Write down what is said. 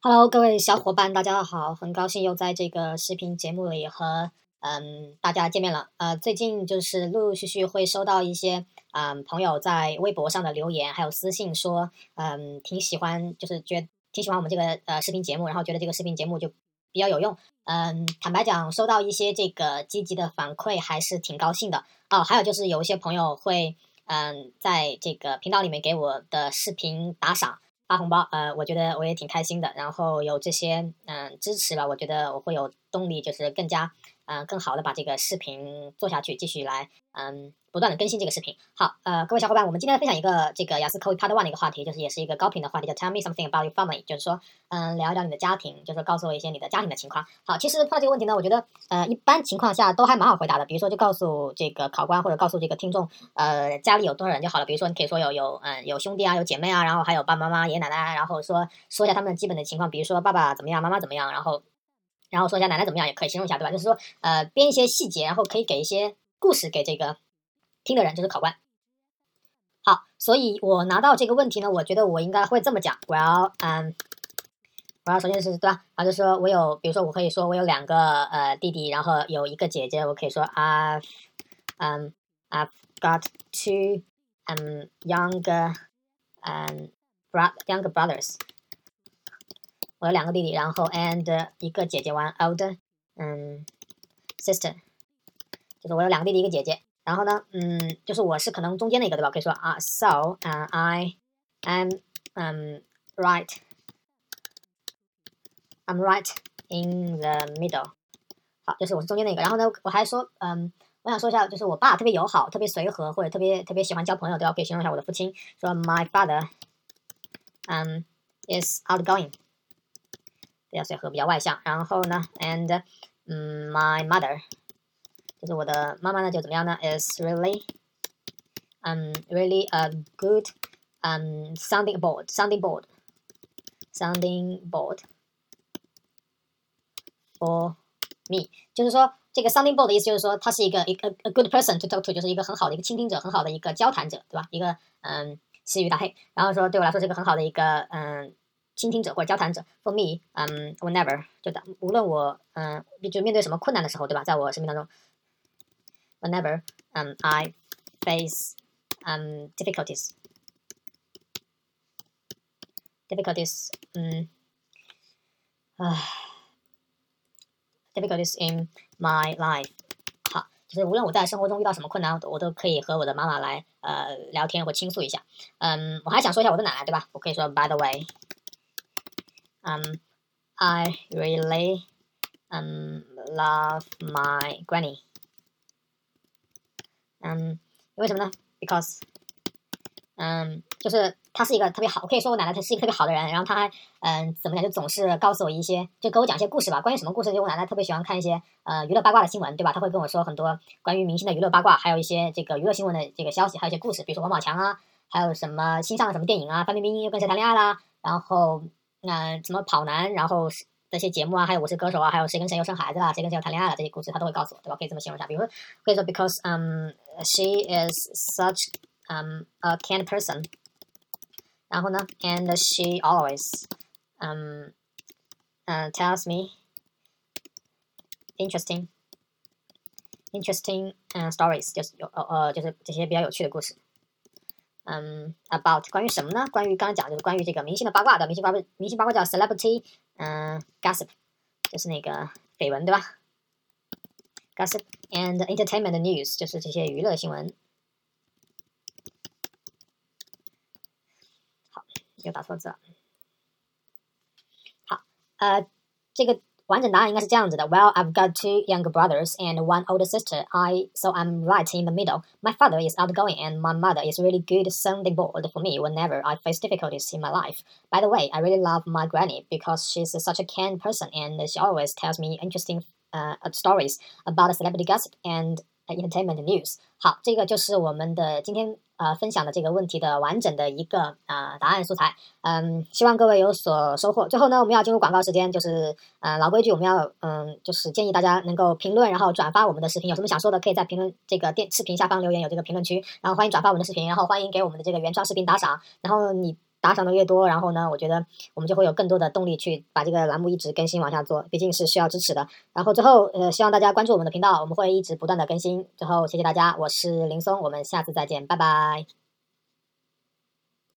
Hello，各位小伙伴，大家好！很高兴又在这个视频节目里和嗯大家见面了。呃，最近就是陆陆续续会收到一些嗯朋友在微博上的留言，还有私信说嗯挺喜欢，就是觉挺喜欢我们这个呃视频节目，然后觉得这个视频节目就比较有用。嗯，坦白讲，收到一些这个积极的反馈还是挺高兴的。哦，还有就是有一些朋友会嗯在这个频道里面给我的视频打赏。发红包，呃，我觉得我也挺开心的。然后有这些嗯支持吧，我觉得我会有动力，就是更加嗯更好的把这个视频做下去，继续来嗯。不断的更新这个视频。好，呃，各位小伙伴，我们今天分享一个这个雅思口语 Part One 的一个话题，就是也是一个高频的话题，叫 Tell me something about your family，就是说，嗯，聊一聊你的家庭，就是告诉我一些你的家庭的情况。好，其实碰到这个问题呢，我觉得，呃，一般情况下都还蛮好回答的。比如说，就告诉这个考官或者告诉这个听众，呃，家里有多少人就好了。比如说，你可以说有有嗯有兄弟啊，有姐妹啊，然后还有爸爸妈妈、爷爷奶奶，然后说说一下他们基本的情况，比如说爸爸怎么样，妈妈怎么样，然后然后说一下奶奶怎么样，也可以形容一下，对吧？就是说，呃，编一些细节，然后可以给一些故事给这个。听的人就是考官。好，所以我拿到这个问题呢，我觉得我应该会这么讲。我要，嗯，我要首先是对吧？然后就说我有，比如说我可以说我有两个呃弟弟，然后有一个姐姐，我可以说 I've，嗯，I've got two um younger um bro younger brothers。我有两个弟弟，然后 and 一个姐姐，one older 嗯 sister，就是我有两个弟弟，一个姐姐。然后呢，嗯，就是我是可能中间的一个，对吧？可以说啊，so，嗯，I am，嗯，right，I'm right in the middle。好，就是我是中间那个。然后呢，我还说，嗯，我想说一下，就是我爸特别友好，特别随和，或者特别特别喜欢交朋友，对吧？可以形容一下我的父亲，说 My father，嗯，is outgoing，比较随和，比较外向。然后呢，and，嗯，my mother。就是我的妈妈呢，就怎么样呢？Is really, um, really a good, um, sounding board, sounding board, sounding board for me。就是说，这个 sounding board 的意思就是说，他是一个一个 a good person to talk to，就是一个很好的一个倾听者，很好的一个交谈者，对吧？一个嗯，西语大黑。然后说对我来说是一个很好的一个嗯， 倾听者或者交谈者。For me，嗯，whenever 就的，无论我嗯，就面对什么困难的时候，对吧？在我生命当中。whenever um, I face um, difficulties. Difficulties, um, uh, difficulties in my life. 好，就是无论我在生活中遇到什么困难，我都可以和我的妈妈来呃聊天或倾诉一下。嗯，我还想说一下我的奶奶，对吧？我可以说 By the way, Um, I really um love my granny. 嗯，因为什么呢？Because，嗯，就是他是一个特别好，我可以说我奶奶她是一个特别好的人。然后她还，嗯，怎么讲？就总是告诉我一些，就给我讲一些故事吧。关于什么故事？就我奶奶特别喜欢看一些呃娱乐八卦的新闻，对吧？她会跟我说很多关于明星的娱乐八卦，还有一些这个娱乐新闻的这个消息，还有一些故事，比如说王宝强啊，还有什么新上了什么电影啊，范冰冰又跟谁谈恋爱啦？然后，那，什么跑男，然后。这些节目啊，还有我是歌手啊，还有谁跟谁又生孩子了，谁跟谁又谈恋爱了，这些故事他都会告诉我，对吧？可以这么形容一下，比如说可以说，because um she is such um a kind person，然后呢，and she always um 嗯 tells me interesting interesting 嗯 stories，就是有呃呃就是这些比较有趣的故事。嗯，about 关于什么呢？关于刚刚讲就是关于这个明星的八卦的，明星八卦，明星八卦叫 celebrity，嗯，gossip，就是那个绯闻，对吧？gossip and entertainment news 就是这些娱乐新闻。好，又打错字了。好，呃，这个。完整答案应该是这样子的：Well, I've got two younger brothers and one older sister. I so I'm right in the middle. My father is outgoing, and my mother is really good sounding board for me whenever I face difficulties in my life. By the way, I really love my granny because she's such a kind person, and she always tells me interesting uh, stories about celebrity gossip and entertainment news. 好，这个就是我们的今天 呃分享的这个问题的完整的一个啊答案素材。嗯，希望各位有所收获。最后呢，我们要进入广告时间，就是呃老规矩，我们要嗯就是建议大家能够评论，然后转发我们的视频。有什么想说的，可以在评论这个电视频下方留言，有这个评论区。然后欢迎转发我们的视频，然后欢迎给我们的这个原创视频打赏。然后你打赏的越多，然后呢，我觉得我们就会有更多的动力去把这个栏目一直更新往下做，毕竟是需要支持的。然后最后，呃，希望大家关注我们的频道，我们会一直不断的更新。最后，谢谢大家，我是林松，我们下次再见，拜拜。